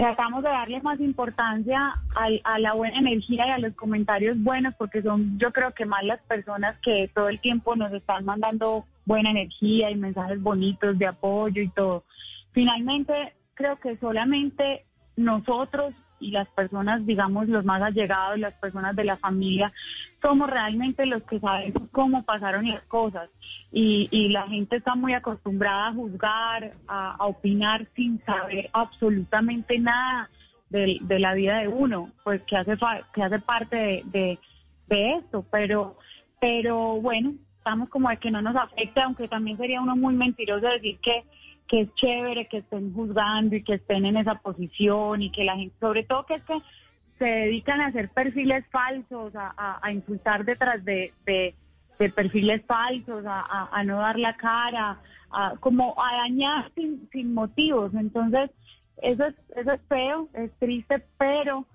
Tratamos de darle más importancia al- a la buena energía y a los comentarios buenos porque son yo creo que más las personas que todo el tiempo nos están mandando buena energía y mensajes bonitos de apoyo y todo. Finalmente creo que solamente nosotros y las personas, digamos, los más allegados, las personas de la familia, somos realmente los que sabemos cómo pasaron las cosas. Y, y la gente está muy acostumbrada a juzgar, a, opinar sin saber absolutamente nada de, de la vida de uno, pues que hace, fa- que hace parte de, de, de esto. Pero, pero bueno, estamos como de que no nos afecte, aunque también sería uno muy mentiroso decir que que es chévere que estén juzgando y que estén en esa posición y que la gente, sobre todo que es que se dedican a hacer perfiles falsos, a, a- insultar detrás de, perfiles falsos, a, a- a no dar la cara, a, como a dañar sin, sin motivos. Entonces, eso es, eso es feo, es triste, pero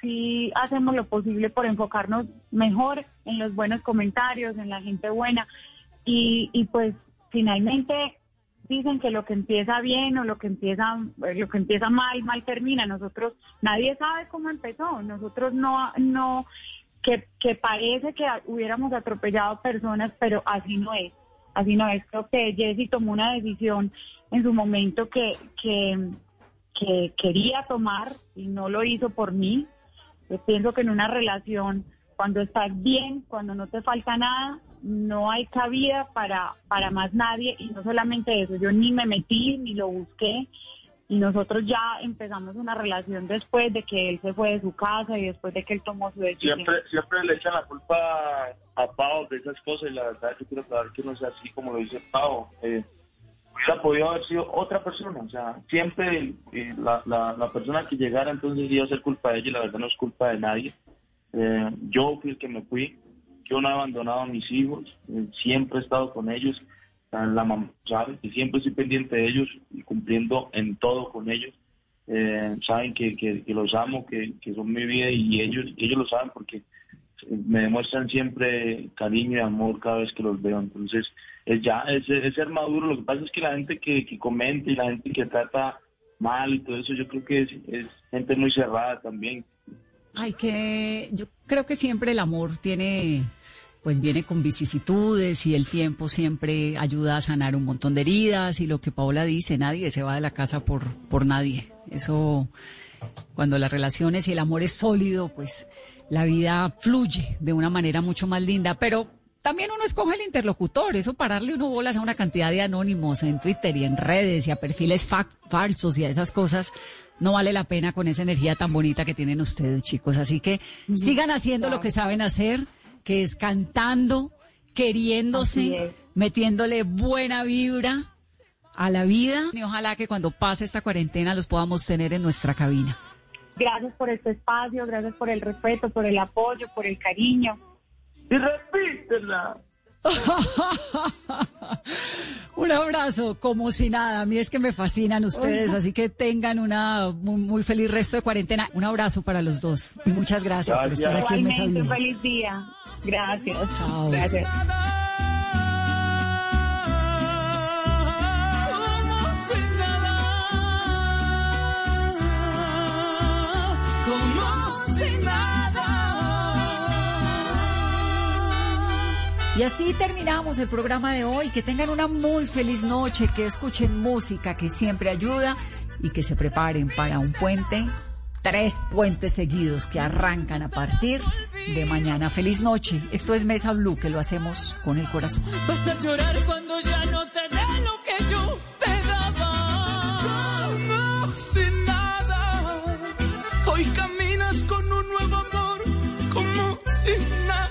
sí hacemos lo posible por enfocarnos mejor en los buenos comentarios, en la gente buena. Y, y pues finalmente dicen que lo que empieza bien o lo que empieza lo que empieza mal mal termina. Nosotros nadie sabe cómo empezó. Nosotros no no que, que parece que hubiéramos atropellado personas pero así no es. Así no es. Creo que Jesse tomó una decisión en su momento que que, que quería tomar y no lo hizo por mí. Yo pienso que en una relación cuando estás bien cuando no te falta nada no hay cabida para, para más nadie y no solamente eso, yo ni me metí ni lo busqué y nosotros ya empezamos una relación después de que él se fue de su casa y después de que él tomó su decisión. Siempre, siempre le echan la culpa a Pau de esas cosas y la verdad yo quiero aclarar que no sea así como lo dice Pau. Eh, hubiera podido haber sido otra persona, o sea, siempre la, la, la persona que llegara entonces iba a ser culpa de ella y la verdad no es culpa de nadie. Eh, yo fui el que me fui, yo no he abandonado a mis hijos, eh, siempre he estado con ellos, la mamá sabe siempre estoy pendiente de ellos y cumpliendo en todo con ellos. Eh, saben que, que, los amo, que, que son mi vida y ellos, ellos lo saben porque me demuestran siempre cariño y amor cada vez que los veo. Entonces, es ya, es, es ser maduro. Lo que pasa es que la gente que, que comenta y la gente que trata mal y todo eso, yo creo que es, es gente muy cerrada también. Ay, que yo creo que siempre el amor tiene pues viene con vicisitudes y el tiempo siempre ayuda a sanar un montón de heridas y lo que Paola dice, nadie se va de la casa por, por nadie. Eso, cuando las relaciones y el amor es sólido, pues la vida fluye de una manera mucho más linda, pero también uno escoge el interlocutor, eso pararle uno bolas a una cantidad de anónimos en Twitter y en redes y a perfiles falsos y a esas cosas, no vale la pena con esa energía tan bonita que tienen ustedes, chicos. Así que sigan haciendo lo que saben hacer que es cantando, queriéndose, metiéndole buena vibra a la vida. Y ojalá que cuando pase esta cuarentena los podamos tener en nuestra cabina. Gracias por este espacio, gracias por el respeto, por el apoyo, por el cariño. Y repítela. Un abrazo, como si nada. A mí es que me fascinan ustedes, así que tengan una muy, feliz resto de cuarentena. Un abrazo para los dos y muchas gracias, por estar aquí en Mesa Un feliz día. Gracias. Chao. Gracias. Y así terminamos el programa de hoy. Que tengan una muy feliz noche, que escuchen música que siempre ayuda y que se preparen para un puente tres puentes seguidos que arrancan a partir de mañana. Feliz noche. Esto es Mesa Blue, que lo hacemos con el corazón. Vas a llorar cuando ya no te dé lo que yo te daba. Como sin nada. Hoy caminas con un nuevo amor, como sin nada.